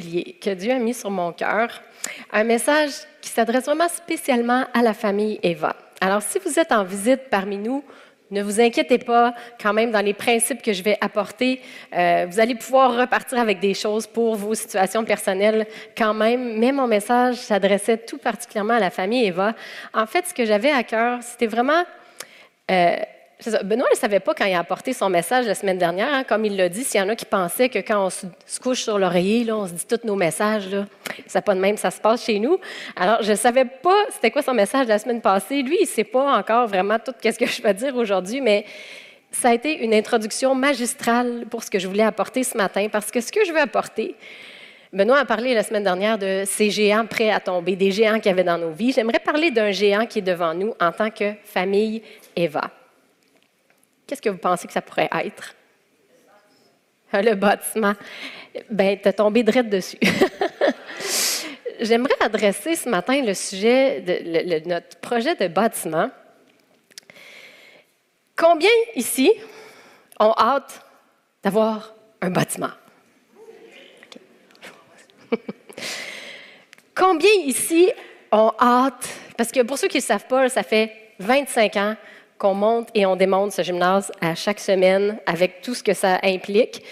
que Dieu a mis sur mon cœur, un message qui s'adresse vraiment spécialement à la famille Eva. Alors, si vous êtes en visite parmi nous, ne vous inquiétez pas, quand même, dans les principes que je vais apporter, euh, vous allez pouvoir repartir avec des choses pour vos situations personnelles quand même. Mais mon message s'adressait tout particulièrement à la famille Eva. En fait, ce que j'avais à cœur, c'était vraiment euh, Benoît ne savait pas quand il a apporté son message la semaine dernière, hein, comme il l'a dit. S'il y en a qui pensaient que quand on se, couche sur l'oreiller, on se dit tous nos messages, là, c'est pas de même, ça se passe chez nous. Alors, je ne savais pas c'était quoi son message la semaine passée. Lui, il ne sait pas encore vraiment tout ce que je vais dire aujourd'hui, mais ça a été une introduction magistrale pour ce que je voulais apporter ce matin, parce que ce que je veux apporter, Benoît a parlé la semaine dernière de ces géants prêts à tomber, des géants qu'il y avait dans nos vies. J'aimerais parler d'un géant qui est devant nous en tant que famille Eva. Qu'est-ce que vous pensez que ça pourrait être? Le bâtiment. Ben, t'es tombé direct dessus. J'aimerais adresser ce matin le sujet de notre projet de bâtiment. Combien ici ont hâte d'avoir un bâtiment? Combien ici ont hâte, parce que pour ceux qui ne savent pas, ça fait 25 ans qu'on monte et on démonte ce gymnase à chaque semaine avec tout ce que ça implique.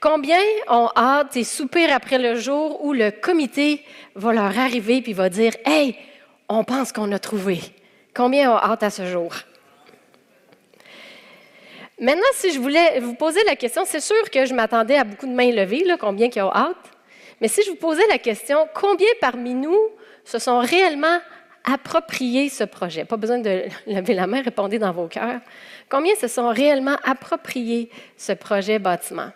Combien ont hâte et soupir après le jour où le comité va leur arriver puis va dire Hey, on pense qu'on a trouvé. Combien ont hâte à ce jour? Maintenant, si je voulais vous poser la question, c'est sûr que je m'attendais à beaucoup de mains levées, là, combien qui ont hâte. Mais si je vous posais la question, combien parmi nous se sont réellement approprier ce projet? Pas besoin de lever la main, répondez dans vos cœurs. Combien se sont réellement appropriés ce projet bâtiment?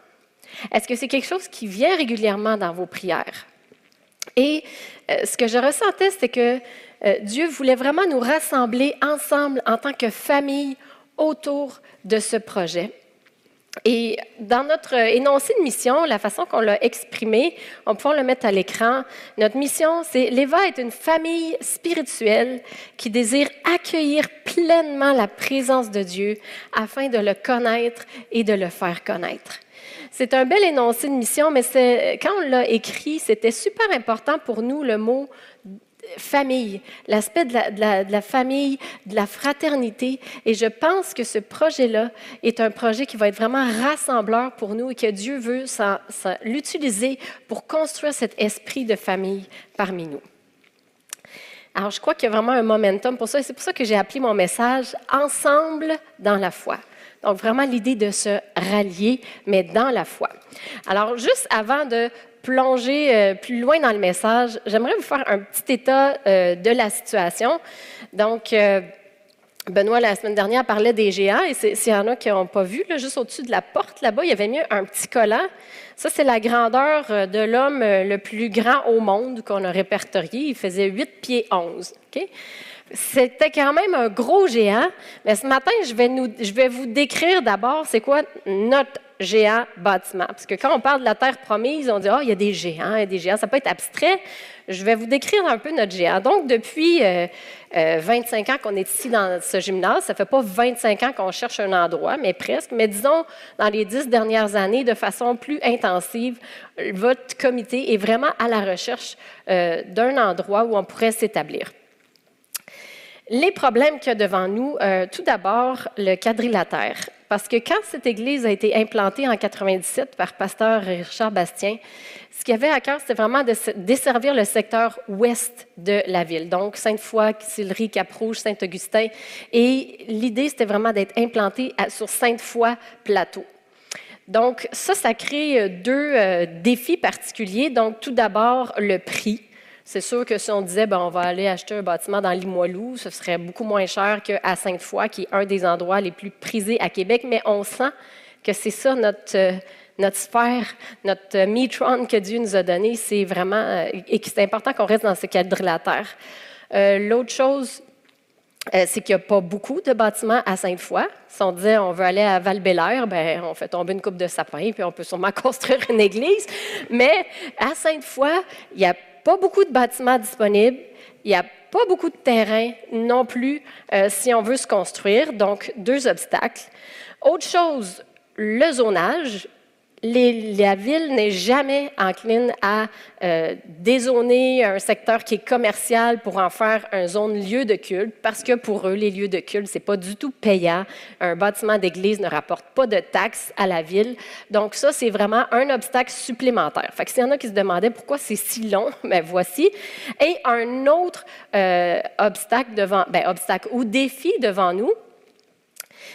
Est-ce que c'est quelque chose qui vient régulièrement dans vos prières? Et euh, ce que je ressentais, c'est que euh, Dieu voulait vraiment nous rassembler ensemble en tant que famille autour de ce projet. Et dans notre énoncé de mission, la façon qu'on l'a exprimé, on peut le mettre à l'écran. Notre mission, c'est l'Eva est une famille spirituelle qui désire accueillir pleinement la présence de Dieu afin de le connaître et de le faire connaître. C'est un bel énoncé de mission, mais quand on l'a écrit, c'était super important pour nous le mot famille, l'aspect de la, famille, de la fraternité. Et je pense que ce projet-là est un projet qui va être vraiment rassembleur pour nous et que Dieu veut l'utiliser pour construire cet esprit de famille parmi nous. Alors, je crois qu'il y a vraiment un momentum pour ça. C'est pour ça que j'ai appelé mon message Ensemble dans la foi. Donc, vraiment l'idée de se rallier, mais dans la foi. Alors, juste avant de plonger euh, plus loin dans le message, j'aimerais vous faire un petit état euh, de la situation. Donc, euh, Benoît, la semaine dernière, parlait des géants, et s'il y en a qui n'ont pas vu, juste au-dessus de la porte, là-bas, il y avait mis un petit collant. Ça, c'est la grandeur de l'homme le plus grand au monde qu'on a répertorié. Il faisait 8 pieds 11. C'était quand même un gros géant. Mais ce matin, je vais, je vais vous décrire d'abord c'est quoi notre géant bâtiment. Parce que quand on parle de la terre promise, on dit, ah, il y a des géants, il y a des géants. Ça peut être abstrait. Je vais vous décrire un peu notre géant. Donc, depuis 25 euh, euh, ans qu'on est ici dans ce gymnase, ça ne fait pas 25 ans qu'on cherche un endroit, mais presque. Mais disons, dans les dix dernières années, de façon plus intensive, votre comité est vraiment à la recherche euh, d'un endroit où on pourrait s'établir. Les problèmes qu'il y a devant nous, tout d'abord, le quadrilatère. Parce que quand cette église a été implantée en 97 par pasteur Richard Bastien, ce qu'il avait à cœur, c'était vraiment de desservir le secteur ouest de la ville, donc Sainte-Foy, Sillery, Cap-Rouge, Saint-Augustin. Et l'idée, c'était vraiment d'être implanté sur Sainte-Foy Plateau. Donc ça, ça crée deux euh, défis particuliers. Donc tout d'abord, le prix. C'est sûr que si on disait, ben, on va aller acheter un bâtiment dans Limoilou, ce serait beaucoup moins cher qu'à Sainte-Foy, qui est un des endroits les plus prisés à Québec, mais on sent que c'est ça notre, euh, notre sphère, notre mitron que Dieu nous a donné, c'est vraiment, euh, et que c'est important qu'on reste dans ce quadrilatère. Euh, L'autre chose, euh, c'est qu'il n'y a pas beaucoup de bâtiments à Sainte-Foy. Si on disait on veut aller à val ben, on fait tomber une coupe de sapin, puis on peut sûrement construire une église. Mais à Sainte-Foy, il n'y a pas beaucoup de bâtiments disponibles. Il n'y a pas beaucoup de terrain non plus euh, si on veut se construire. Donc, deux obstacles. Autre chose, le zonage la ville n'est jamais encline à euh, dézoner un secteur qui est commercial pour en faire un zone lieu de culte, parce que pour eux, les lieux de culte, c'est pas du tout payant. Un bâtiment d'église ne rapporte pas de taxes à la ville. Donc ça, c'est vraiment un obstacle supplémentaire. Fait que s'il y en a qui se demandaient pourquoi c'est si long, ben voici. Et un autre euh, ben, obstacle ou défi devant nous,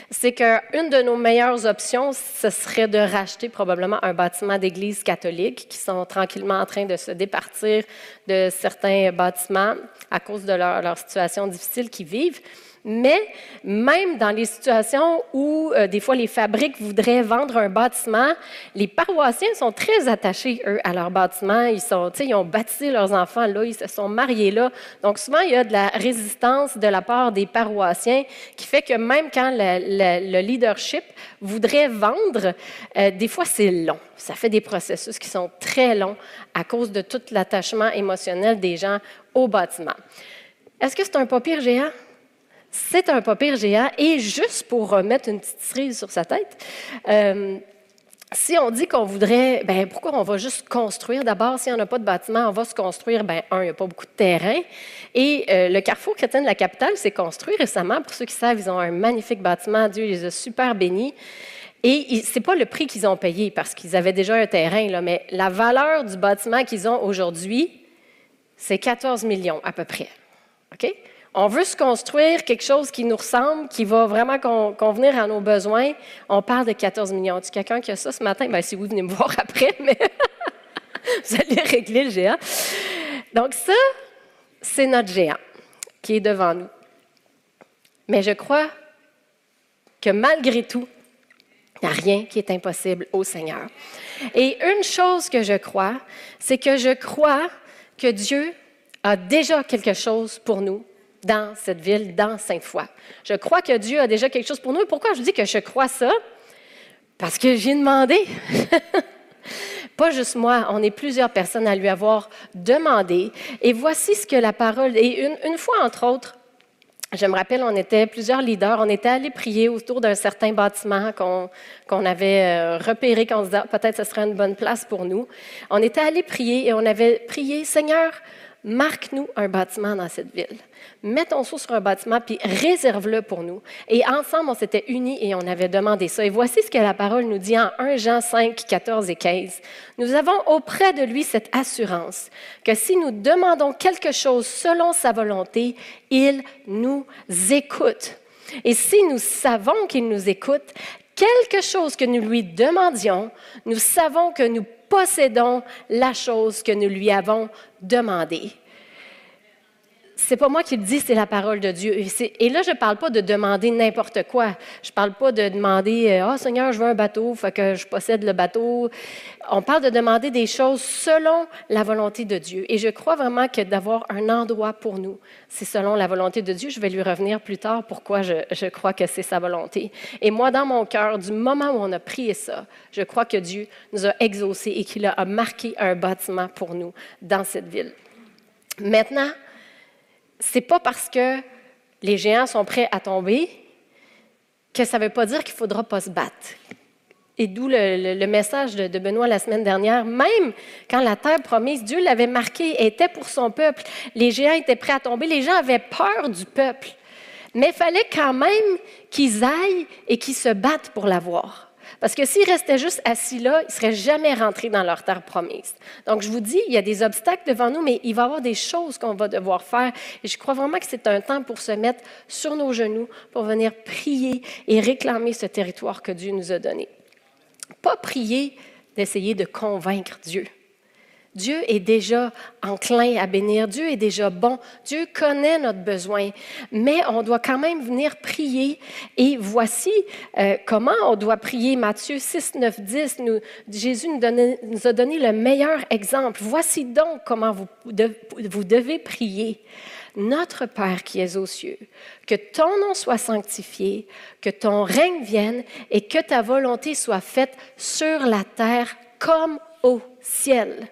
c'est qu'une de nos meilleures options, ce serait de racheter probablement un bâtiment d'église catholique qui sont tranquillement en train de se départir de certains bâtiments à cause de leur, leur situation difficile qu'ils vivent. Mais même dans les situations où euh, des fois les fabriques voudraient vendre un bâtiment, les paroissiens sont très attachés, eux, à leur bâtiment. Ils, ont bâti leurs enfants là, ils se sont mariés là. Donc souvent, il y a de la résistance de la part des paroissiens qui fait que même quand le, leadership voudrait vendre, euh, des fois c'est long. Ça fait des processus qui sont très longs à cause de tout l'attachement émotionnel des gens au bâtiment. Est-ce que c'est un papier géant? C'est un papier géant. Et juste pour remettre une petite cerise sur sa tête, euh, si on dit qu'on voudrait, ben pourquoi on va juste construire? D'abord? S'il n'y en a pas de bâtiment, on va se construire. Ben un, il n'y a pas beaucoup de terrain. Et euh, le Carrefour chrétien de la capitale s'est construit récemment. Pour ceux qui savent, ils ont un magnifique bâtiment. Dieu les a super bénis. Et ce n'est pas le prix qu'ils ont payé parce qu'ils avaient déjà un terrain, là, mais la valeur du bâtiment qu'ils ont aujourd'hui, c'est 14 millions à peu près. OK? On veut se construire quelque chose qui nous ressemble, qui va vraiment convenir à nos besoins. On parle de 14 millions. Tu quelqu'un qui a ça ce matin? Bien, si vous venez me voir après, mais vous allez régler le géant. Donc ça, c'est notre géant qui est devant nous. Mais je crois que malgré tout, il n'y a rien qui est impossible au Seigneur. Et une chose que je crois, c'est que je crois que Dieu a déjà quelque chose pour nous dans cette ville, dans Sainte-Foy. Je crois que Dieu a déjà quelque chose pour nous. Et pourquoi je dis que je crois ça? Parce que j'ai demandé. Pas juste moi, on est plusieurs personnes à lui avoir demandé. Et voici ce que la parole. Et une, fois, entre autres, je me rappelle, on était plusieurs leaders, on était allés prier autour d'un certain bâtiment qu'on avait euh, repéré, qu'on se disait ah, peut-être ce serait une bonne place pour nous. On était allés prier et on avait prié Seigneur, marque-nous un bâtiment dans cette ville. Mets ton sur un bâtiment, puis réserve-le pour nous. Et ensemble, on s'était unis et on avait demandé ça. Et voici ce que la parole nous dit en 1 Jean 5, 14 et 15. Nous avons auprès de lui cette assurance que si nous demandons quelque chose selon sa volonté, il nous écoute. Et si nous savons qu'il nous écoute, quelque chose que nous lui demandions, nous savons que nous possédons la chose que nous lui avons demandée c'est pas moi qui le dis, c'est la parole de Dieu. Et, là, je ne parle pas de demander n'importe quoi. Je ne parle pas de demander oh, Seigneur, je veux un bateau, faut que je possède le bateau. On parle de demander des choses selon la volonté de Dieu. Et je crois vraiment que d'avoir un endroit pour nous, c'est selon la volonté de Dieu. Je vais lui revenir plus tard pourquoi je, je crois que c'est sa volonté. Et moi, dans mon cœur, du moment où on a prié ça, je crois que Dieu nous a exaucés et qu'il a marqué un bâtiment pour nous dans cette ville. Maintenant, c'est pas parce que les géants sont prêts à tomber que ça ne veut pas dire qu'il ne faudra pas se battre. Et d'où le, message de, Benoît la semaine dernière. Même quand la terre promise, Dieu l'avait marqué, était pour son peuple. Les géants étaient prêts à tomber. Les gens avaient peur du peuple. Mais il fallait quand même qu'ils aillent et qu'ils se battent pour l'avoir. Parce que s'ils restaient juste assis là, ils ne seraient jamais rentrés dans leur terre promise. Donc, je vous dis, il y a des obstacles devant nous, mais il va y avoir des choses qu'on va devoir faire. Et je crois vraiment que c'est un temps pour se mettre sur nos genoux, pour venir prier et réclamer ce territoire que Dieu nous a donné. Pas prier d'essayer de convaincre Dieu. Dieu est déjà enclin à bénir, Dieu est déjà bon, Dieu connaît notre besoin, mais on doit quand même venir prier. Et voici euh, comment on doit prier. Matthieu 6, 9, 10, nous, Jésus nous, a donné le meilleur exemple. Voici donc comment vous, vous devez prier. Notre Père qui es aux cieux, que ton nom soit sanctifié, que ton règne vienne et que ta volonté soit faite sur la terre comme au ciel.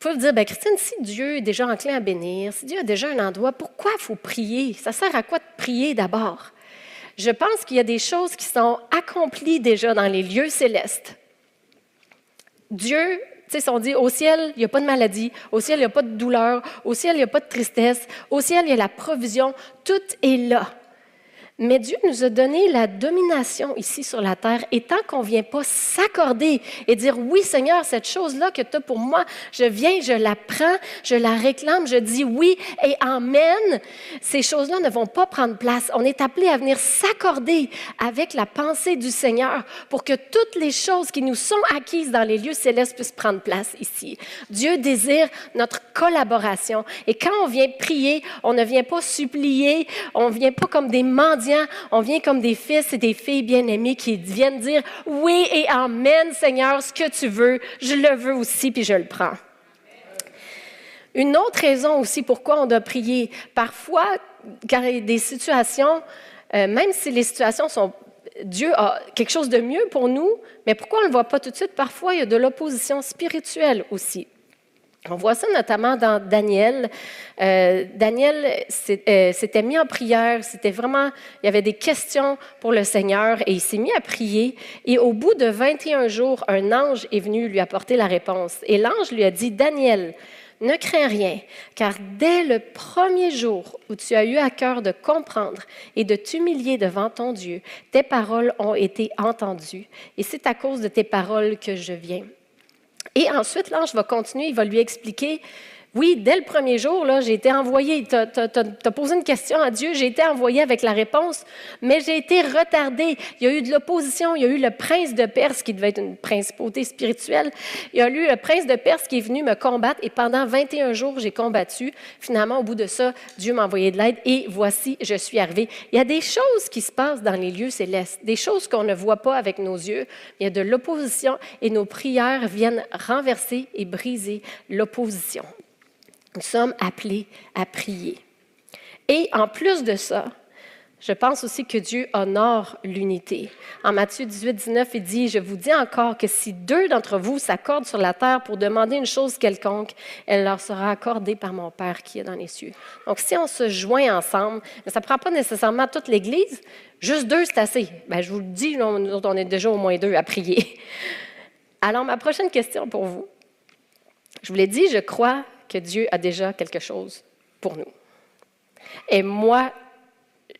Vous pouvez vous dire, ben Christine, si Dieu est déjà enclin à bénir, si Dieu a déjà un endroit, pourquoi il faut prier? Ça sert à quoi de prier d'abord? Je pense qu'il y a des choses qui sont accomplies déjà dans les lieux célestes. Dieu, tu sais, on dit au ciel, il n'y a pas de maladie, au ciel, il n'y a pas de douleur, au ciel, il n'y a pas de tristesse, au ciel, il y a la provision, tout est là. Mais Dieu nous a donné la domination ici sur la terre et tant qu'on ne vient pas s'accorder et dire oui Seigneur, cette chose-là que tu as pour moi, je viens, je la prends, je la réclame, je dis oui et amen, ces choses-là ne vont pas prendre place. On est appelé à venir s'accorder avec la pensée du Seigneur pour que toutes les choses qui nous sont acquises dans les lieux célestes puissent prendre place ici. Dieu désire notre collaboration et quand on vient prier, on ne vient pas supplier, on ne vient pas comme des mendiants on vient comme des fils et des filles bien-aimés qui viennent dire oui et amen, Seigneur, ce que tu veux, je le veux aussi, puis je le prends. Une autre raison aussi pourquoi on doit prier, parfois, car il y a des situations, euh, même si les situations sont Dieu a quelque chose de mieux pour nous, mais pourquoi on ne le voit pas tout de suite? Parfois, il y a de l'opposition spirituelle aussi. On voit ça notamment dans Daniel. Euh, Daniel euh, s'était mis en prière, c'était vraiment, il y avait des questions pour le Seigneur et il s'est mis à prier. Et au bout de 21 jours, un ange est venu lui apporter la réponse. Et l'ange lui a dit, Daniel, ne crains rien, car dès le premier jour où tu as eu à cœur de comprendre et de t'humilier devant ton Dieu, tes paroles ont été entendues. Et c'est à cause de tes paroles que je viens. Et ensuite, l'ange va continuer, il va lui expliquer oui, dès le premier jour, j'ai été envoyé, tu as, posé une question à Dieu, j'ai été envoyé avec la réponse, mais j'ai été retardé. Il y a eu de l'opposition, il y a eu le prince de Perse qui devait être une principauté spirituelle. Il y a eu le prince de Perse qui est venu me combattre et pendant 21 jours, j'ai combattu. Finalement, au bout de ça, Dieu m'a envoyé de l'aide et voici, je suis arrivé. Il y a des choses qui se passent dans les lieux célestes, des choses qu'on ne voit pas avec nos yeux. Il y a de l'opposition et nos prières viennent renverser et briser l'opposition. Nous sommes appelés à prier. Et en plus de ça, je pense aussi que Dieu honore l'unité. En Matthieu 18, 19, il dit, Je vous dis encore que si deux d'entre vous s'accordent sur la terre pour demander une chose quelconque, elle leur sera accordée par mon Père qui est dans les cieux. Donc si on se joint ensemble, ça ne prend pas nécessairement toute l'Église, juste deux, c'est assez. Ben, je vous le dis, nous, on est déjà au moins deux à prier. Alors ma prochaine question pour vous. Je vous l'ai dit, je crois que Dieu a déjà quelque chose pour nous. Et moi,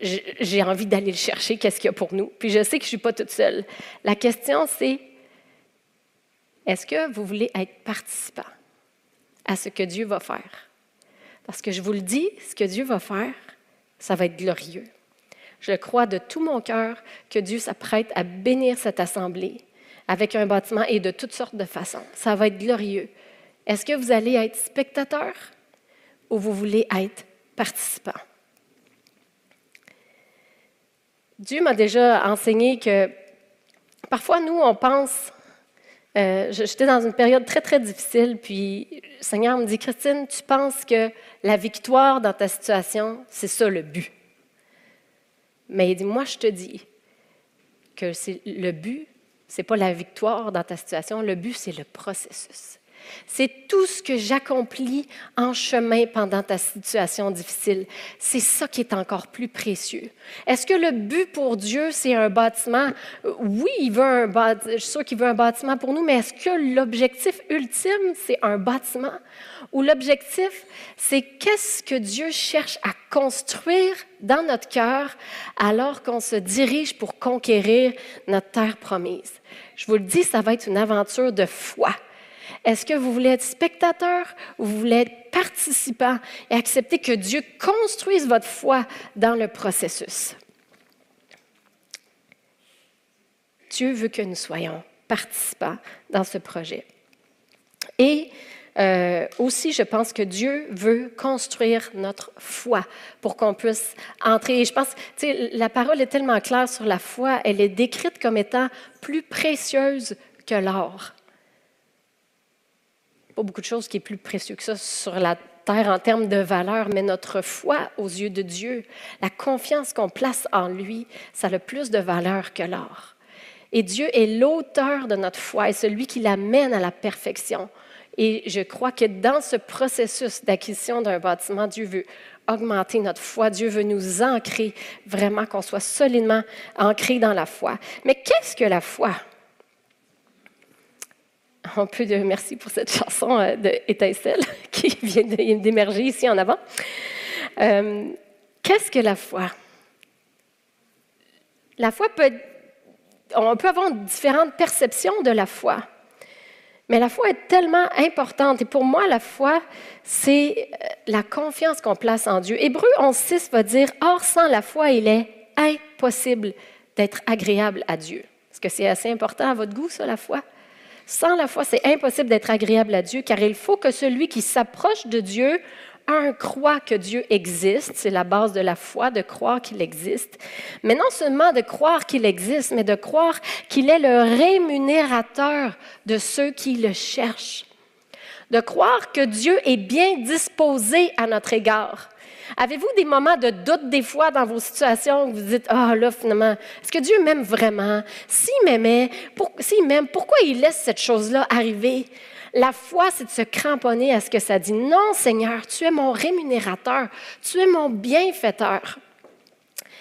j'ai envie d'aller le chercher, qu'est-ce qu'il y a pour nous. Puis je sais que je ne suis pas toute seule. La question, c'est, est-ce que vous voulez être participant à ce que Dieu va faire? Parce que je vous le dis, ce que Dieu va faire, ça va être glorieux. Je crois de tout mon cœur que Dieu s'apprête à bénir cette assemblée avec un bâtiment et de toutes sortes de façons. Ça va être glorieux. Est-ce que vous allez être spectateur ou vous voulez être participant? Dieu m'a déjà enseigné que parfois, nous, on pense, euh, j'étais dans une période très, très difficile, puis le Seigneur me dit, Christine, tu penses que la victoire dans ta situation, c'est ça le but? Mais il dit, moi, je te dis que le but, ce n'est pas la victoire dans ta situation, le but, c'est le processus. C'est tout ce que j'accomplis en chemin pendant ta situation difficile. C'est ça qui est encore plus précieux. Est-ce que le but pour Dieu, c'est un bâtiment? Oui, il veut un bâtiment, je suis sûre qu'il veut un bâtiment pour nous, mais est-ce que l'objectif ultime, c'est un bâtiment? Ou l'objectif, c'est qu'est-ce que Dieu cherche à construire dans notre cœur alors qu'on se dirige pour conquérir notre terre promise? Je vous le dis, ça va être une aventure de foi. Est-ce que vous voulez être spectateur ou vous voulez être participant et accepter que Dieu construise votre foi dans le processus? Dieu veut que nous soyons participants dans ce projet. Et euh, aussi, je pense que Dieu veut construire notre foi pour qu'on puisse entrer. Et je pense, tu sais, la parole est tellement claire sur la foi, elle est décrite comme étant plus précieuse que l'or. Beaucoup de choses qui est plus précieux que ça sur la terre en termes de valeur, mais notre foi aux yeux de Dieu, la confiance qu'on place en lui, ça a plus de valeur que l'or. Et Dieu est l'auteur de notre foi et celui qui l'amène à la perfection. Et je crois que dans ce processus d'acquisition d'un bâtiment, Dieu veut augmenter notre foi. Dieu veut nous ancrer vraiment, qu'on soit solidement ancré dans la foi. Mais qu'est-ce que la foi? On peut dire merci pour cette chanson euh, d'Étincelle qui vient d'émerger ici en avant. Euh, qu'est-ce que la foi? La foi peut. On peut avoir différentes perceptions de la foi. Mais la foi est tellement importante. Et pour moi, la foi, c'est euh, la confiance qu'on place en Dieu. Hébreu 11.6 va dire, Or, sans la foi, il est impossible d'être agréable à Dieu. Est-ce que c'est assez important à votre goût, ça, la foi? Sans la foi, c'est impossible d'être agréable à Dieu, car il faut que celui qui s'approche de Dieu un, croit que Dieu existe, c'est la base de la foi, de croire qu'il existe, mais non seulement de croire qu'il existe, mais de croire qu'il est le rémunérateur de ceux qui le cherchent, de croire que Dieu est bien disposé à notre égard. Avez-vous des moments de doute des fois dans vos situations où vous dites, ah là, finalement, est-ce que Dieu m'aime vraiment? S'il m'aimait, s'il m'aime, pourquoi il laisse cette chose-là arriver? La foi, c'est de se cramponner à ce que ça dit. Non, Seigneur, tu es mon rémunérateur, tu es mon bienfaiteur.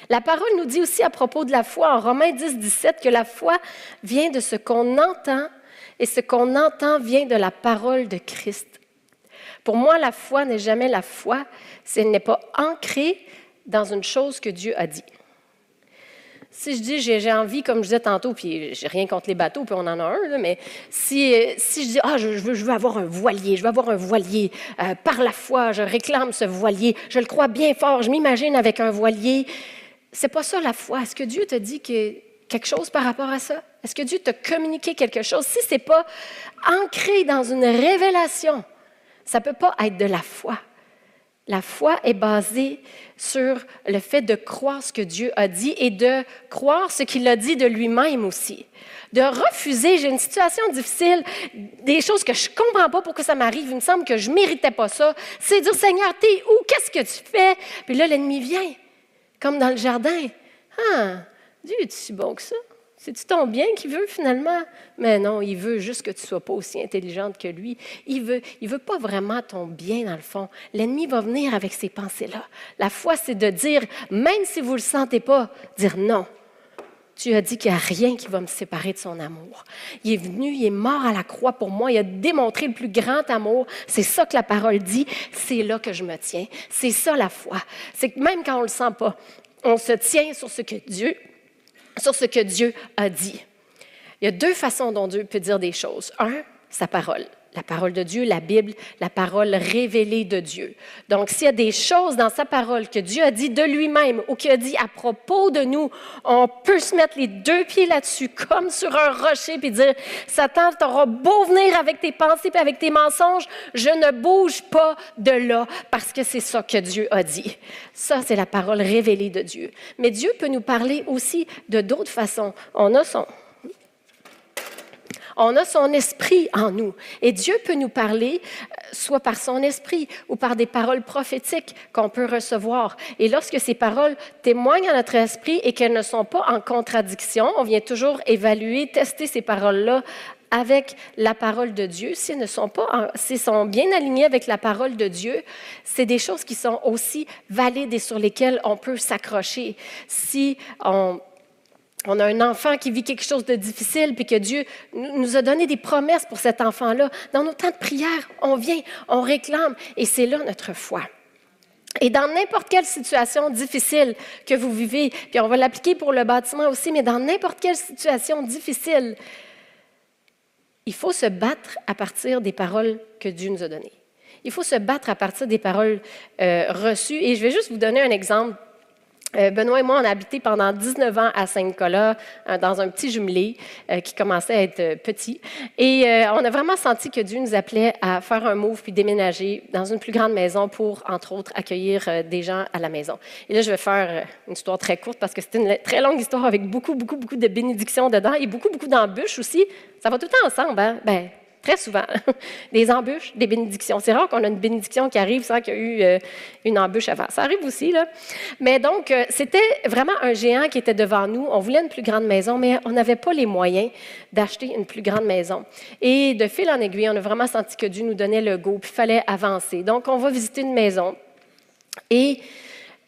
La parole nous dit aussi à propos de la foi en Romains 10, 17 que la foi vient de ce qu'on entend et ce qu'on entend vient de la parole de Christ. Pour moi, la foi n'est jamais la foi si elle n'est pas ancrée dans une chose que Dieu a dit. Si je dis j'ai envie, comme je disais tantôt, puis j'ai rien contre les bateaux, puis on en a un, mais si, si je dis ah, je, veux, je veux avoir un voilier, je veux avoir un voilier, euh, par la foi, je réclame ce voilier, je le crois bien fort, je m'imagine avec un voilier, c'est pas ça la foi. Est-ce que Dieu te dit que, quelque chose par rapport à ça? Est-ce que Dieu t'a communiqué quelque chose? Si ce n'est pas ancré dans une révélation, ça ne peut pas être de la foi. La foi est basée sur le fait de croire ce que Dieu a dit et de croire ce qu'il a dit de lui-même aussi. De refuser, j'ai une situation difficile, des choses que je ne comprends pas pourquoi ça m'arrive, il me semble que je ne méritais pas ça. C'est dire, Seigneur, t'es où? Qu'est-ce que tu fais? Puis là, l'ennemi vient, comme dans le jardin. Ah, Dieu est si bon que ça? C'est-tu ton bien qu'il veut finalement? Mais non, il veut juste que tu ne sois pas aussi intelligente que lui. Il veut, il veut pas vraiment ton bien dans le fond. L'ennemi va venir avec ces pensées-là. La foi, c'est de dire, même si vous ne le sentez pas, dire non. Tu as dit qu'il n'y a rien qui va me séparer de son amour. Il est venu, il est mort à la croix pour moi, il a démontré le plus grand amour. C'est ça que la parole dit, c'est là que je me tiens. C'est ça la foi. C'est que même quand on ne le sent pas, on se tient sur ce que Dieu sur ce que Dieu a dit. Il y a deux façons dont Dieu peut dire des choses. Un, sa parole. La parole de Dieu, la Bible, la parole révélée de Dieu. Donc, s'il y a des choses dans sa parole que Dieu a dit de lui-même ou qu'il a dit à propos de nous, on peut se mettre les deux pieds là-dessus comme sur un rocher puis dire, Satan, t'auras beau venir avec tes pensées et avec tes mensonges, je ne bouge pas de là parce que c'est ça que Dieu a dit. Ça, c'est la parole révélée de Dieu. Mais Dieu peut nous parler aussi de d'autres façons. On a son, on a son esprit en nous. Et Dieu peut nous parler, euh, soit par son esprit ou par des paroles prophétiques qu'on peut recevoir. Et lorsque ces paroles témoignent à notre esprit et qu'elles ne sont pas en contradiction, on vient toujours évaluer, tester ces paroles-là avec la parole de Dieu, si elles ne sont pas, sont bien alignées avec la parole de Dieu, c'est des choses qui sont aussi valides et sur lesquelles on peut s'accrocher. Si on, on a un enfant qui vit quelque chose de difficile, puis que Dieu nous a donné des promesses pour cet enfant-là. Dans nos temps de prière, on vient, on réclame, et c'est là notre foi. Et dans n'importe quelle situation difficile que vous vivez, puis on va l'appliquer pour le bâtiment aussi, mais dans n'importe quelle situation difficile, il faut se battre à partir des paroles que Dieu nous a données. Il faut se battre à partir des paroles euh, reçues. Et je vais juste vous donner un exemple Benoît et moi, on a habité pendant 19 ans à Saint-Nicolas, euh, dans un petit jumelé euh, qui commençait à être petit. Et on a vraiment senti que Dieu nous appelait à faire un move puis déménager dans une plus grande maison pour, entre autres, accueillir des gens à la maison. Et là, je vais faire une histoire très courte parce que c'est une très longue histoire avec beaucoup, beaucoup, beaucoup de bénédictions dedans et beaucoup, beaucoup d'embûches aussi. Ça va tout le temps ensemble. Hein? Ben, très souvent, des embûches, des bénédictions. C'est rare qu'on a une bénédiction qui arrive sans qu'il y ait eu euh, une embûche avant. Ça arrive aussi, là. Mais donc, euh, c'était vraiment un géant qui était devant nous. On voulait une plus grande maison, mais on n'avait pas les moyens d'acheter une plus grande maison. Et de fil en aiguille, on a vraiment senti que Dieu nous donnait le go, puis il fallait avancer. Donc, on va visiter une maison. Et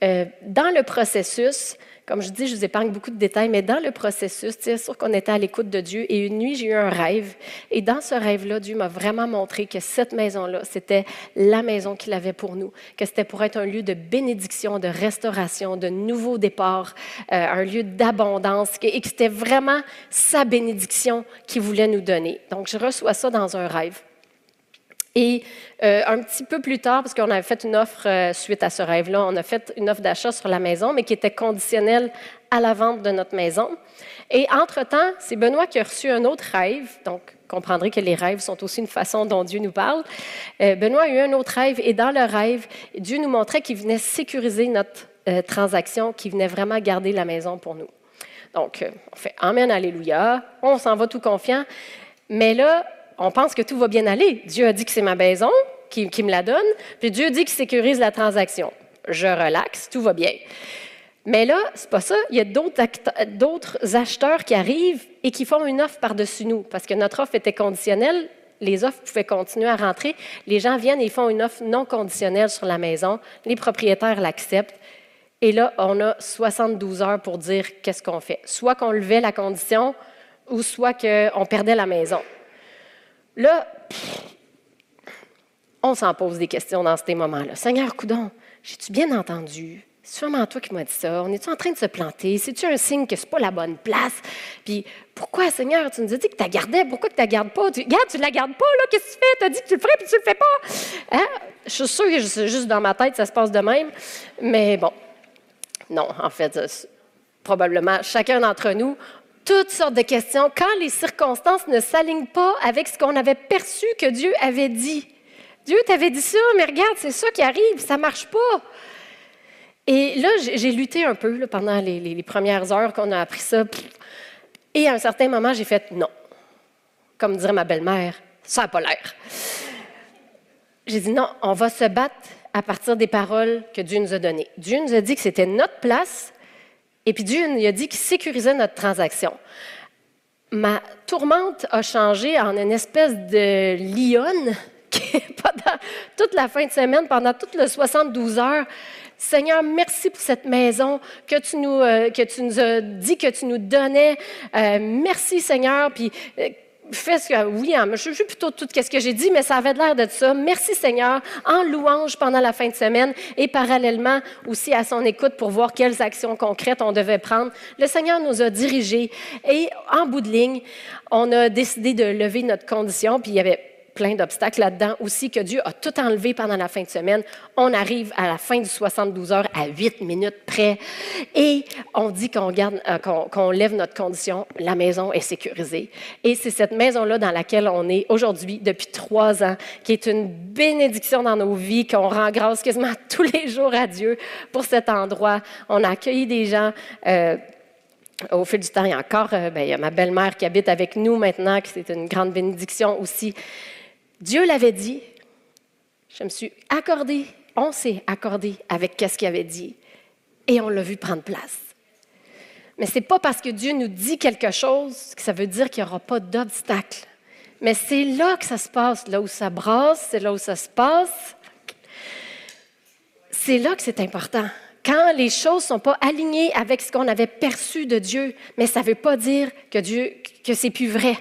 euh, dans le processus, comme je dis, je vous épargne beaucoup de détails, mais dans le processus, c'est sûr qu'on était à l'écoute de Dieu. Et une nuit, j'ai eu un rêve. Et dans ce rêve-là, Dieu m'a vraiment montré que cette maison-là, c'était la maison qu'il avait pour nous, que c'était pour être un lieu de bénédiction, de restauration, de nouveau départ, euh, un lieu d'abondance, et que c'était vraiment sa bénédiction qu'il voulait nous donner. Donc, je reçois ça dans un rêve. Et euh, un petit peu plus tard, parce qu'on avait fait une offre euh, suite à ce rêve-là, on a fait une offre d'achat sur la maison, mais qui était conditionnelle à la vente de notre maison. Et entre-temps, c'est Benoît qui a reçu un autre rêve, donc comprendrez que les rêves sont aussi une façon dont Dieu nous parle. Euh, Benoît a eu un autre rêve, et dans le rêve, Dieu nous montrait qu'il venait sécuriser notre transaction, qu'il venait vraiment garder la maison pour nous. Donc, on fait Amen, Alléluia, on s'en va tout confiant. Mais là, on pense que tout va bien aller. Dieu a dit que c'est ma maison, qui, me la donne, puis Dieu dit qu'il sécurise la transaction. Je relaxe, tout va bien. Mais là, c'est pas ça. Il y a d'autres acheteurs qui arrivent et qui font une offre par-dessus nous, parce que notre offre était conditionnelle. Les offres pouvaient continuer à rentrer. Les gens viennent et font une offre non conditionnelle sur la maison. Les propriétaires l'acceptent. Et là, on a 72 heures pour dire qu'est-ce qu'on fait. Soit qu'on levait la condition, ou soit qu'on perdait la maison. Là, on s'en pose des questions dans ces moments-là. Seigneur Coudon, j'ai-tu bien entendu? C'est vraiment toi qui m'as dit ça. On est-tu en train de se planter? C'est-tu un signe que ce n'est pas la bonne place? Puis pourquoi, Seigneur, tu nous as dit que tu la gardais? Pourquoi que tu la gardes pas? Tu, regarde, tu la gardes pas, là. Qu'est-ce que tu fais? Tu as dit que tu le ferais, puis tu le fais pas. Hein? Je suis sûre que juste dans ma tête, ça se passe de même. Mais bon, non, en fait, probablement, chacun d'entre nous, toutes sortes de questions quand les circonstances ne s'alignent pas avec ce qu'on avait perçu que Dieu avait dit. Dieu t'avait dit ça, mais regarde, c'est ça qui arrive, ça marche pas. Et là, j'ai lutté un peu pendant les, premières heures qu'on a appris ça. Et à un certain moment, j'ai fait non. Comme dirait ma belle-mère, ça n'a pas l'air. J'ai dit non, on va se battre à partir des paroles que Dieu nous a données. Dieu nous a dit que c'était notre place et puis Dieu nous a dit qu'il sécurisait notre transaction. Ma tourmente a changé en une espèce de lionne qui, pendant toute la fin de semaine, pendant toutes les 72 heures, Seigneur, merci pour cette maison que tu nous, euh, que tu nous as dit que tu nous donnais. Euh, merci, Seigneur. Puis, euh, fais ce que, oui, hein, je suis plutôt tout ce que j'ai dit, mais ça avait l'air de ça. Merci Seigneur, en louange pendant la fin de semaine et parallèlement aussi à son écoute pour voir quelles actions concrètes on devait prendre. Le Seigneur nous a dirigés et en bout de ligne, on a décidé de lever notre condition, puis il y avait plein d'obstacles là-dedans aussi que Dieu a tout enlevé pendant la fin de semaine. On arrive à la fin du 72 heures à 8 minutes près et on dit qu'on euh, qu'on, lève notre condition. La maison est sécurisée. Et c'est cette maison-là dans laquelle on est aujourd'hui depuis trois ans, qui est une bénédiction dans nos vies, qu'on rend grâce quasiment tous les jours à Dieu pour cet endroit. On a accueilli des gens. Euh, au fil du temps, il y a encore euh, ben, il y a ma belle-mère qui habite avec nous maintenant, qui c'est une grande bénédiction aussi. Dieu l'avait dit. Je me suis accordée, on s'est accordé avec ce qu'il avait dit et on l'a vu prendre place. Mais ce n'est pas parce que Dieu nous dit quelque chose que ça veut dire qu'il n'y aura pas d'obstacle. Mais c'est là que ça se passe, là où ça brasse, c'est là où ça se passe. C'est là que c'est important. Quand les choses ne sont pas alignées avec ce qu'on avait perçu de Dieu, mais ça ne veut pas dire que Dieu, que c'est plus vrai.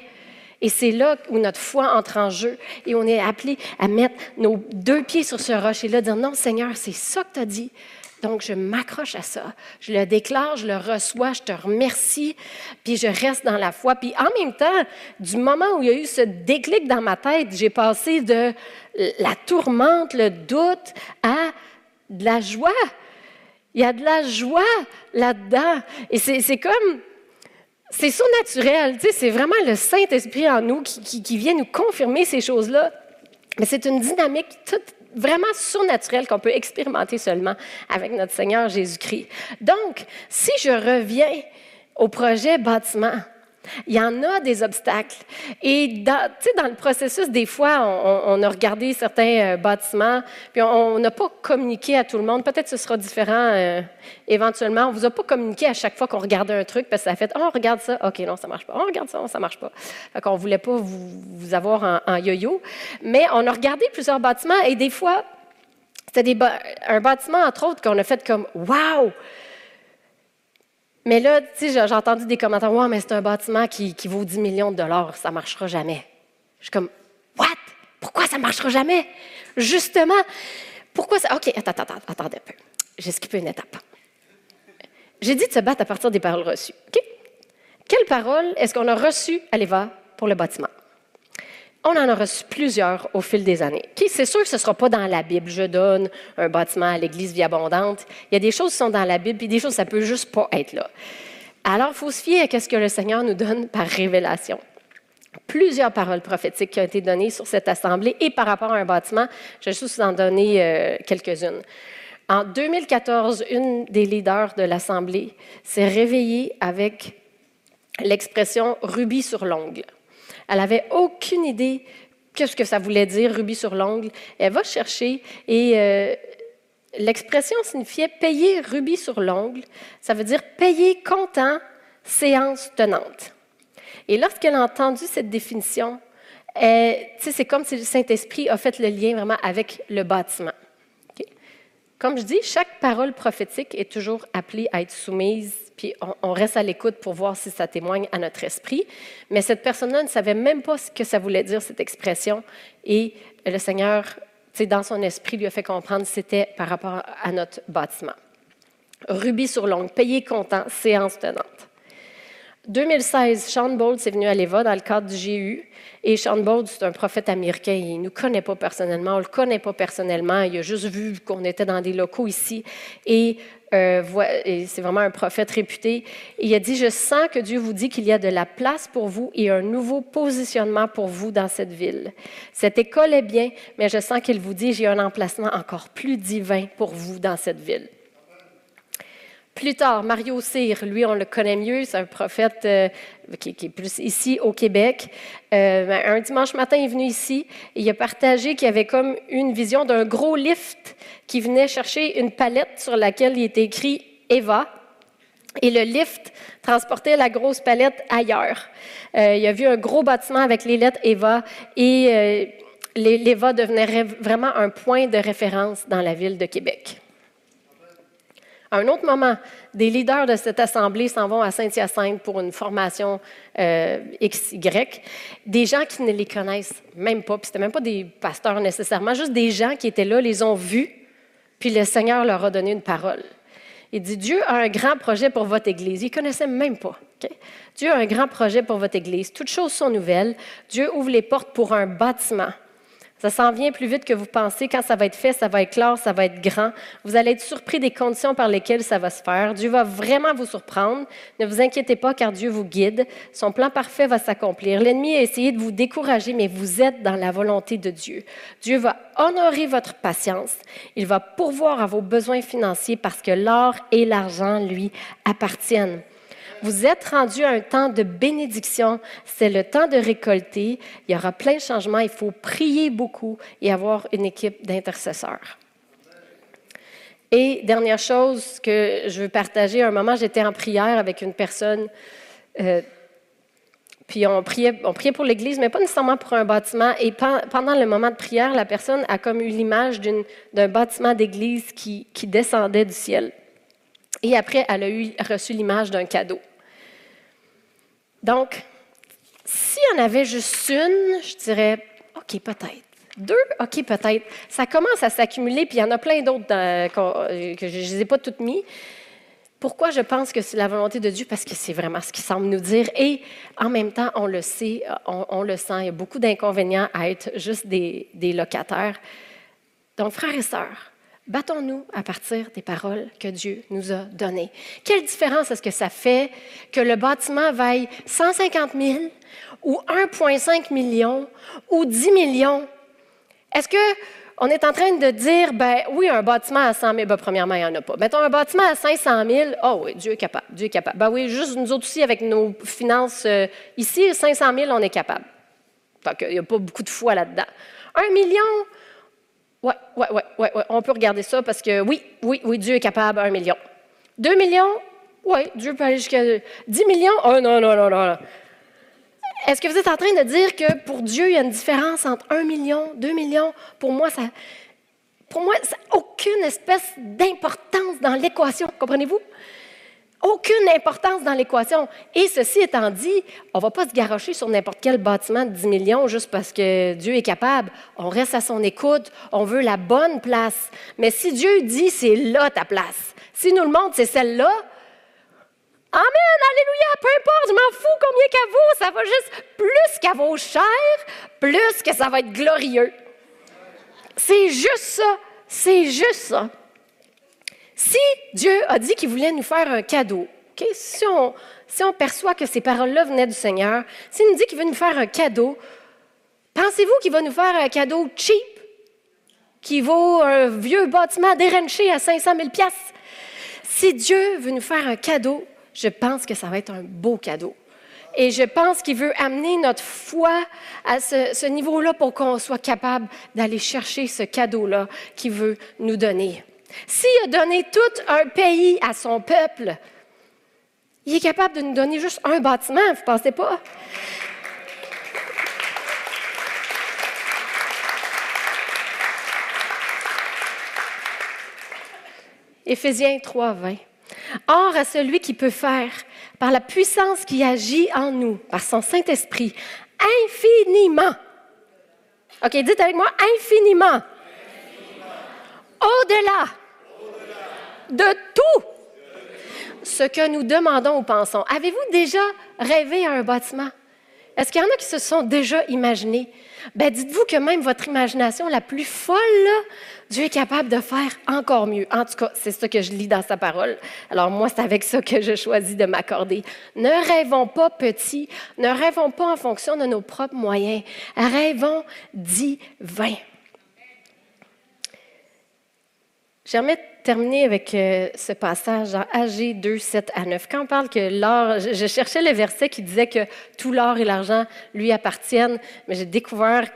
Et c'est là où notre foi entre en jeu et on est appelé à mettre nos deux pieds sur ce rocher-là, dire non, Seigneur, c'est ça que tu as dit. Donc, je m'accroche à ça. Je le déclare, je le reçois, je te remercie, puis je reste dans la foi. Puis en même temps, du moment où il y a eu ce déclic dans ma tête, j'ai passé de la tourmente, le doute, à de la joie. Il y a de la joie là-dedans. Et c'est comme, c'est surnaturel, c'est vraiment le Saint-Esprit en nous qui, vient nous confirmer ces choses-là. Mais c'est une dynamique vraiment surnaturelle qu'on peut expérimenter seulement avec notre Seigneur Jésus-Christ. Donc, si je reviens au projet bâtiment, il y en a des obstacles. Et dans, dans le processus, des fois, on, a regardé certains euh, bâtiments, puis on n'a pas communiqué à tout le monde. Peut-être que ce sera différent euh, éventuellement. On ne vous a pas communiqué à chaque fois qu'on regardait un truc, parce que ça a fait Oh, on regarde ça. OK, non, ça ne marche pas. On regarde ça, ça ne marche pas. Fait qu'on ne voulait pas vous, avoir en, yo-yo. Mais on a regardé plusieurs bâtiments, et des fois, c'était un bâtiment, entre autres, qu'on a fait comme Wow! Mais là, tu sais, j'ai entendu des commentaires, ouais, mais c'est un bâtiment qui, vaut 10 millions de dollars, ça ne marchera jamais. Je suis comme, what? Pourquoi ça ne marchera jamais? Justement, pourquoi ça. OK, attends, attends, attends un peu. J'ai skippé une étape. J'ai dit de se battre à partir des paroles reçues. OK? Quelles paroles est-ce qu'on a reçues à l'EVA pour le bâtiment? On en a reçu plusieurs au fil des années. c'est sûr que ce ne sera pas dans la Bible. Je donne un bâtiment à l'Église vie abondante. Il y a des choses qui sont dans la Bible, puis des choses, ça peut juste pas être là. Alors, il faut se fier à ce que le Seigneur nous donne par révélation. Plusieurs paroles prophétiques qui ont été données sur cette assemblée et par rapport à un bâtiment. Je vais juste vous en donner euh, quelques-unes. En 2014, une des leaders de l'assemblée s'est réveillée avec l'expression rubis sur l'ongle. Elle n'avait aucune idée qu'est-ce que ça voulait dire, rubis sur l'ongle. Elle va chercher et euh, l'expression signifiait payer rubis sur l'ongle. Ça veut dire payer comptant, séance tenante. Et lorsqu'elle a entendu cette définition, c'est comme si le Saint-Esprit a fait le lien vraiment avec le bâtiment. Comme je dis, chaque parole prophétique est toujours appelée à être soumise puis on, reste à l'écoute pour voir si ça témoigne à notre esprit. Mais cette personne-là ne savait même pas ce que ça voulait dire, cette expression, et le Seigneur, dans son esprit, lui a fait comprendre que c'était par rapport à notre bâtiment. Rubis sur l'ongle, payé content, séance tenante. 2016, Sean Bold est venu à l'EVA dans le cadre du GU. Et Sean Bold, c'est un prophète américain. Il ne nous connaît pas personnellement, on ne le connaît pas personnellement. Il a juste vu qu'on était dans des locaux ici. Et euh, c'est vraiment un prophète réputé. il a dit, je sens que Dieu vous dit qu'il y a de la place pour vous et un nouveau positionnement pour vous dans cette ville. Cette école est bien, mais je sens qu'il vous dit, j'ai un emplacement encore plus divin pour vous dans cette ville. Plus tard, Mario Cyr, lui, on le connaît mieux, c'est un prophète euh, qui, est plus ici au Québec. Euh, un dimanche matin, il est venu ici et il a partagé qu'il y avait comme une vision d'un gros lift qui venait chercher une palette sur laquelle il était écrit Eva. Et le lift transportait la grosse palette ailleurs. Euh, il a vu un gros bâtiment avec les lettres Eva et l'Eva devenait vraiment un point de référence dans la ville de Québec. À un autre moment, des leaders de cette assemblée s'en vont à Saint-Hyacinthe pour une formation euh, XY. Des gens qui ne les connaissent même pas, puis ce même pas des pasteurs nécessairement, juste des gens qui étaient là, les ont vus, puis le Seigneur leur a donné une parole. Il dit, Dieu a un grand projet pour votre Église. Ils ne connaissaient même pas. Dieu a un grand projet pour votre Église. Toutes choses sont nouvelles. Dieu ouvre les portes pour un bâtiment. Ça s'en vient plus vite que vous pensez. Quand ça va être fait, ça va être clair, ça va être grand. Vous allez être surpris des conditions par lesquelles ça va se faire. Dieu va vraiment vous surprendre. Ne vous inquiétez pas car Dieu vous guide. Son plan parfait va s'accomplir. L'ennemi a essayé de vous décourager, mais vous êtes dans la volonté de Dieu. Dieu va honorer votre patience. Il va pourvoir à vos besoins financiers parce que l'or et l'argent lui appartiennent. Vous êtes rendu à un temps de bénédiction. C'est le temps de récolter. Il y aura plein de changements. Il faut prier beaucoup et avoir une équipe d'intercesseurs. Et dernière chose que je veux partager, un moment, j'étais en prière avec une personne, euh, puis on priait, on priait pour l'Église, mais pas nécessairement pour un bâtiment. Et pendant le moment de prière, la personne a comme eu l'image d'un bâtiment d'Église qui, qui descendait du ciel. Et après, elle a eu, reçu l'image d'un cadeau. Donc, s'il y en avait juste une, je dirais, OK, peut-être. Deux, OK, peut-être. Ça commence à s'accumuler, puis il y en a plein d'autres que je ne les ai pas toutes mis. Pourquoi je pense que c'est la volonté de Dieu? Parce que c'est vraiment ce qu'il semble nous dire. Et en même temps, on le sait, on, le sent, il y a beaucoup d'inconvénients à être juste des locataires. Donc, frères et sœurs, Battons-nous à partir des paroles que Dieu nous a données. Quelle différence est-ce que ça fait que le bâtiment vaille 150 000 ou 1,5 million ou 10 millions? Est-ce que on est en train de dire, ben oui, un bâtiment à 100 000, ben, premièrement, il n'y en a pas. Mettons un bâtiment à 500 000, oh oui, Dieu est capable, Dieu est capable. Ben oui, juste nous autres aussi, avec nos finances, euh, ici, 500 000, on est capable. Il n'y a pas beaucoup de foi là-dedans. Un million, oui, oui, oui, ouais, ouais, on peut regarder ça parce que oui, oui, oui, Dieu est capable, un million. Deux millions, oui, Dieu peut aller jusqu'à 10 millions, oh non, non, non, non. Est-ce que vous êtes en train de dire que pour Dieu, il y a une différence entre un million, deux millions? Pour moi, ça pour moi, ça n'a aucune espèce d'importance dans l'équation, comprenez-vous? Aucune importance dans l'équation. Et ceci étant dit, on ne va pas se garrocher sur n'importe quel bâtiment de 10 millions juste parce que Dieu est capable. On reste à son écoute, on veut la bonne place. Mais si Dieu dit c'est là ta place, si nous le montre c'est celle-là, Amen, Alléluia, peu importe, je m'en fous combien qu'elle vaut, ça va juste plus qu'elle vaut cher, plus que ça va être glorieux. C'est juste ça, c'est juste ça. Si Dieu a dit qu'il voulait nous faire un cadeau, si, on, perçoit que ces paroles-là venaient du Seigneur, s'il nous dit qu'il veut nous faire un cadeau, pensez-vous qu'il va nous faire un cadeau cheap, qui vaut un vieux bâtiment dérenché à 500 000 Si Dieu veut nous faire un cadeau, je pense que ça va être un beau cadeau. Et je pense qu'il veut amener notre foi à ce, niveau-là pour qu'on soit capable d'aller chercher ce cadeau-là qu'il veut nous donner. S'il a donné tout un pays à son peuple, il est capable de nous donner juste un bâtiment, vous ne pensez pas? Éphésiens 3, 20. Or à celui qui peut faire, par la puissance qui agit en nous, par son Saint-Esprit, infiniment. OK, dites avec moi, infiniment. Au-delà de tout ce que nous demandons ou pensons. Avez-vous déjà rêvé à un bâtiment? Est-ce qu'il y en a qui se sont déjà imaginés? Ben, dites-vous que même votre imagination la plus folle, Dieu est capable de faire encore mieux. En tout cas, c'est ce que je lis dans sa parole. Alors moi, c'est avec ça que je choisis de m'accorder. Ne rêvons pas petit, ne rêvons pas en fonction de nos propres moyens. Rêvons divin. J'aimerais terminer avec euh, ce passage dans AG 2, 7 à 9. Quand on parle que l'or, je, cherchais le verset qui disait que tout l'or et l'argent lui appartiennent, mais j'ai découvert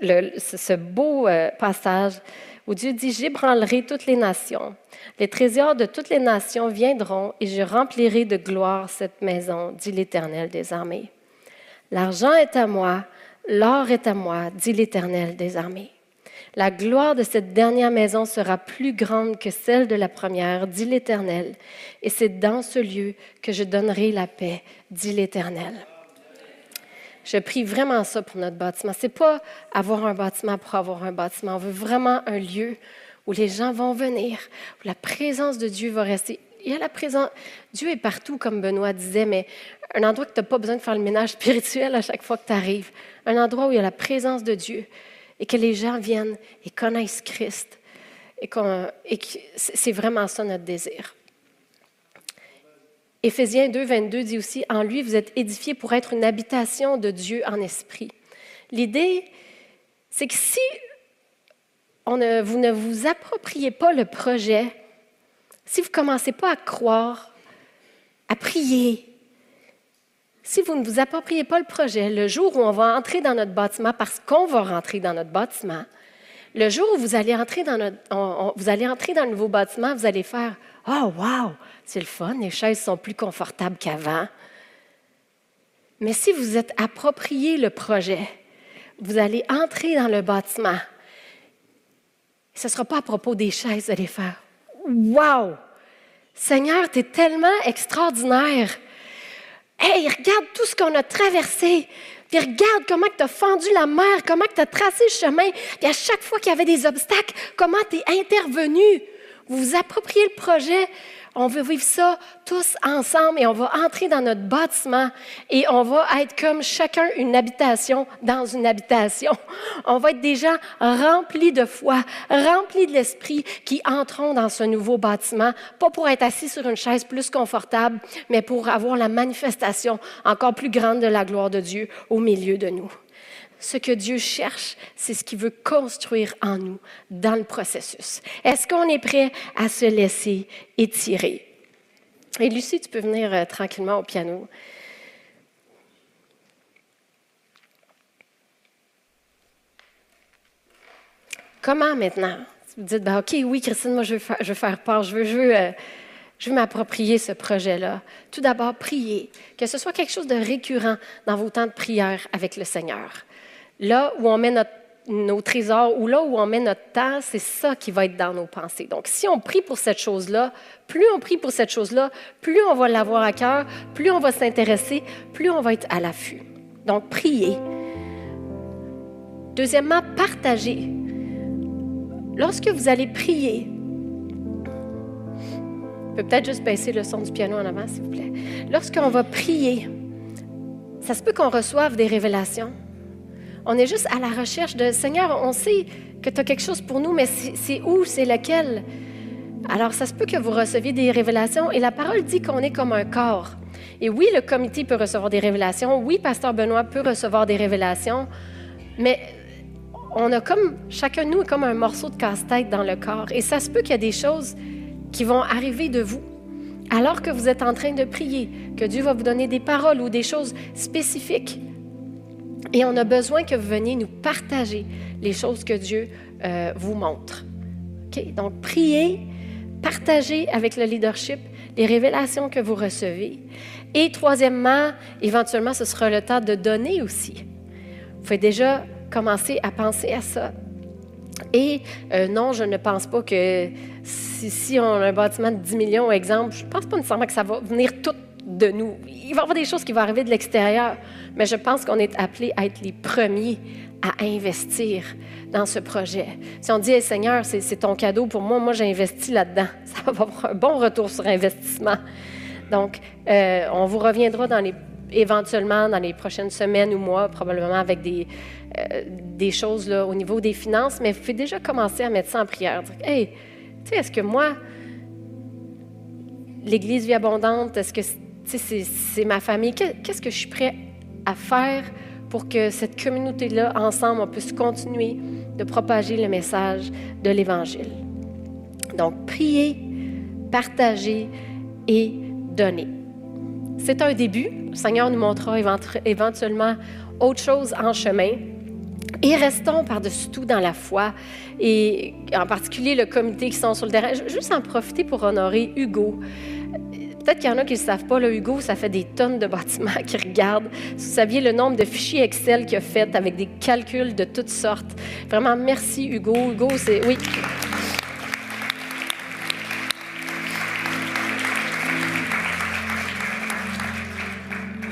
ce, beau euh, passage où Dieu dit, j'ébranlerai toutes les nations. Les trésors de toutes les nations viendront et je remplirai de gloire cette maison, dit l'Éternel des armées. L'argent est à moi, l'or est à moi, dit l'Éternel des armées. La gloire de cette dernière maison sera plus grande que celle de la première, dit l'Éternel, et c'est dans ce lieu que je donnerai la paix, dit l'Éternel. Je prie vraiment ça pour notre bâtiment. Ce n'est pas avoir un bâtiment pour avoir un bâtiment. On veut vraiment un lieu où les gens vont venir, où la présence de Dieu va rester. Il y a la présence. Dieu est partout, comme Benoît disait, mais un endroit que tu n'as pas besoin de faire le ménage spirituel à chaque fois que tu arrives. Un endroit où il y a la présence de Dieu et que les gens viennent et connaissent Christ. Et, et c'est vraiment ça notre désir. Éphésiens 2, 22 dit aussi, En lui, vous êtes édifiés pour être une habitation de Dieu en esprit. L'idée, c'est que si vous ne vous appropriez pas le projet, si vous ne commencez pas à croire, à prier, si vous ne vous appropriez pas le projet, le jour où on va entrer dans notre bâtiment, parce qu'on va rentrer dans notre bâtiment, le jour où vous allez entrer dans, notre, le nouveau bâtiment, vous allez faire Oh, wow, c'est le fun, les chaises sont plus confortables qu'avant. Mais si vous êtes approprié le projet, vous allez entrer dans le bâtiment. Ce ne sera pas à propos des chaises, vous allez faire Wow! Seigneur, tu es tellement extraordinaire. Hey, regarde tout ce qu'on a traversé. Puis regarde comment tu as fendu la mer, comment tu as tracé le chemin. Puis à chaque fois qu'il y avait des obstacles, comment tu es intervenu. Vous vous appropriez le projet. On veut vivre ça tous ensemble et on va entrer dans notre bâtiment et on va être comme chacun une habitation dans une habitation. On va être des gens remplis de foi, remplis de l'esprit qui entreront dans ce nouveau bâtiment, pas pour être assis sur une chaise plus confortable, mais pour avoir la manifestation encore plus grande de la gloire de Dieu au milieu de nous. Ce que Dieu cherche, c'est ce qu'il veut construire en nous dans le processus. Est-ce qu'on est prêt à se laisser étirer? Et Lucie, tu peux venir euh, tranquillement au piano. Comment maintenant? Vous dites, ben, OK, oui, Christine, moi, je veux faire, part, je veux, je veux, euh, je veux m'approprier ce projet-là. Tout d'abord, prier, que ce soit quelque chose de récurrent dans vos temps de prière avec le Seigneur. Là où on met nos trésors ou là où on met notre temps, c'est ça qui va être dans nos pensées. Donc, si on prie pour cette chose-là, plus on prie pour cette chose-là, plus on va l'avoir à cœur, plus on va s'intéresser, plus on va être à l'affût. Donc, prier. Deuxièmement, partager. Lorsque vous allez prier, peut peut-être juste baisser le son du piano en avant, s'il vous plaît. Lorsqu'on va prier, ça se peut qu'on reçoive des révélations. On est juste à la recherche de Seigneur, on sait que tu as quelque chose pour nous, mais c'est où, c'est lequel? Alors, ça se peut que vous receviez des révélations et la parole dit qu'on est comme un corps. Et oui, le comité peut recevoir des révélations. Oui, Pasteur Benoît peut recevoir des révélations. Mais on a comme, chacun de nous est comme un morceau de casse-tête dans le corps. Et ça se peut qu'il y a des choses qui vont arriver de vous alors que vous êtes en train de prier, que Dieu va vous donner des paroles ou des choses spécifiques. Et on a besoin que vous veniez nous partager les choses que Dieu euh, vous montre. Donc, priez, partagez avec le leadership les révélations que vous recevez. Et troisièmement, éventuellement, ce sera le temps de donner aussi. Vous pouvez déjà commencer à penser à ça. Et euh, non, je ne pense pas que si, on a un bâtiment de 10 millions, exemple, je ne pense pas nécessairement que ça va venir tout de nous. Il va y avoir des choses qui vont arriver de l'extérieur, mais je pense qu'on est appelé à être les premiers à investir dans ce projet. Si on dit, Seigneur, c'est ton cadeau pour moi, moi j'ai investi là-dedans, ça va avoir un bon retour sur investissement. Donc, euh, on vous reviendra éventuellement dans les prochaines semaines ou mois, probablement avec des, euh, choses au niveau des finances, mais vous pouvez déjà commencer à mettre ça en prière. Dire, hey, tu sais, est-ce que moi, l'Église vie abondante, est-ce que c'est ma famille. Qu'est-ce que je suis prêt à faire pour que cette communauté-là, ensemble, on puisse continuer de propager le message de l'Évangile? Donc, prier, partager et donner. C'est un début. Le Seigneur nous montrera éventuellement autre chose en chemin. Et restons par-dessus tout dans la foi, et en particulier le comité qui sont sur le terrain. Juste en profiter pour honorer Hugo. Peut-être qu'il y en a qui ne savent pas, là, Hugo, ça fait des tonnes de bâtiments qui regardent. vous saviez le nombre de fichiers Excel qu'il a fait avec des calculs de toutes sortes. Vraiment, merci Hugo. Hugo, c'est... Oui.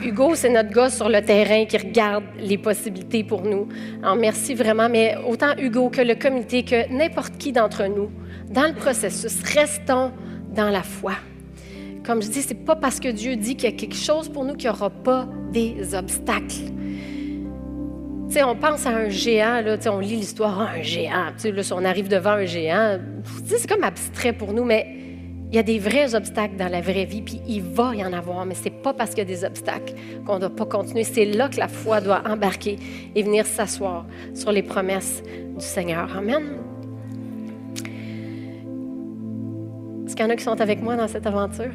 Hugo, c'est notre gars sur le terrain qui regarde les possibilités pour nous. Alors, merci vraiment, mais autant Hugo que le comité, que n'importe qui d'entre nous, dans le processus, restons dans la foi. Comme je dis, c'est pas parce que Dieu dit qu'il y a quelque chose pour nous qu'il n'y aura pas des obstacles. sais, on pense à un géant, là, on lit l'histoire, ah, un géant. Là, si on arrive devant un géant, c'est comme abstrait pour nous, mais il y a des vrais obstacles dans la vraie vie, puis il va y en avoir, mais ce n'est pas parce qu'il y a des obstacles qu'on ne doit pas continuer. C'est là que la foi doit embarquer et venir s'asseoir sur les promesses du Seigneur. Amen. Est-ce qu'il y en a qui sont avec moi dans cette aventure?